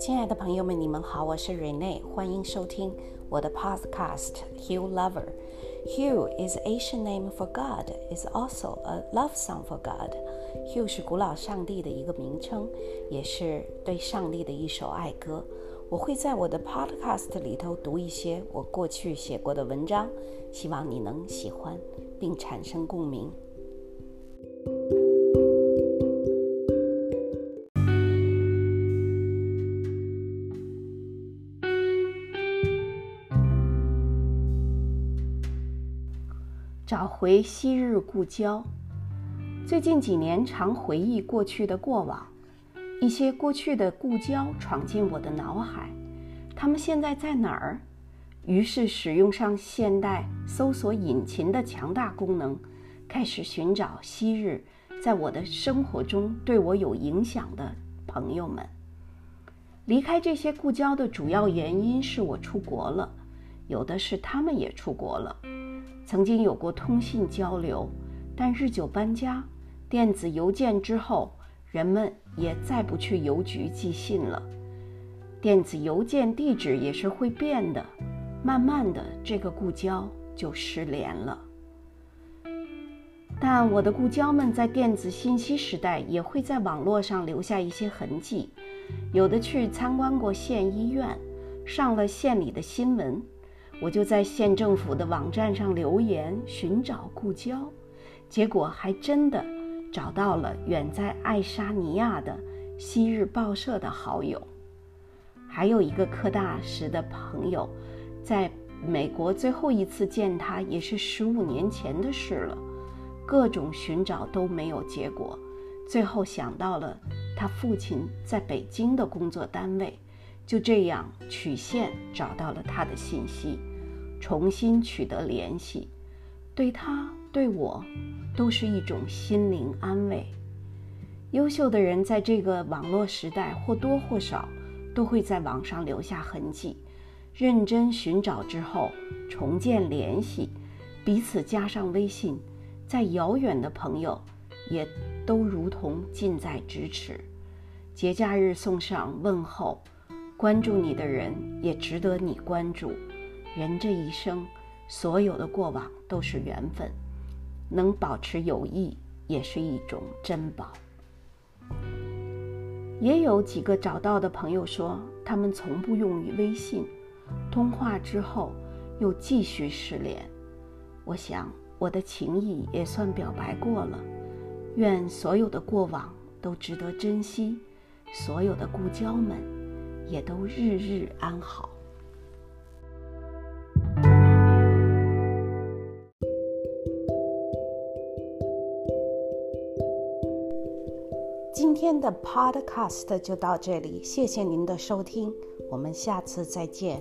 亲爱的朋友们，你们好，我是 Rene，欢迎收听我的 Podcast Hugh Lover。Hugh is Asian name for God, is also a love song for God. Hugh 是古老上帝的一个名称，也是对上帝的一首爱歌。我会在我的 Podcast 里头读一些我过去写过的文章，希望你能喜欢并产生共鸣。找回昔日故交。最近几年，常回忆过去的过往，一些过去的故交闯进我的脑海。他们现在在哪儿？于是使用上现代搜索引擎的强大功能，开始寻找昔日在我的生活中对我有影响的朋友们。离开这些故交的主要原因是我出国了，有的是他们也出国了。曾经有过通信交流，但日久搬家，电子邮件之后，人们也再不去邮局寄信了。电子邮件地址也是会变的，慢慢的，这个故交就失联了。但我的故交们在电子信息时代，也会在网络上留下一些痕迹，有的去参观过县医院，上了县里的新闻。我就在县政府的网站上留言寻找故交，结果还真的找到了远在爱沙尼亚的昔日报社的好友，还有一个科大时的朋友，在美国最后一次见他也是十五年前的事了，各种寻找都没有结果，最后想到了他父亲在北京的工作单位，就这样曲线找到了他的信息。重新取得联系，对他对我都是一种心灵安慰。优秀的人在这个网络时代或多或少都会在网上留下痕迹。认真寻找之后，重建联系，彼此加上微信，再遥远的朋友也都如同近在咫尺。节假日送上问候，关注你的人也值得你关注。人这一生，所有的过往都是缘分，能保持友谊也是一种珍宝。也有几个找到的朋友说，他们从不用于微信，通话之后又继续失联。我想，我的情谊也算表白过了。愿所有的过往都值得珍惜，所有的故交们也都日日安好。今天的 Podcast 就到这里，谢谢您的收听，我们下次再见。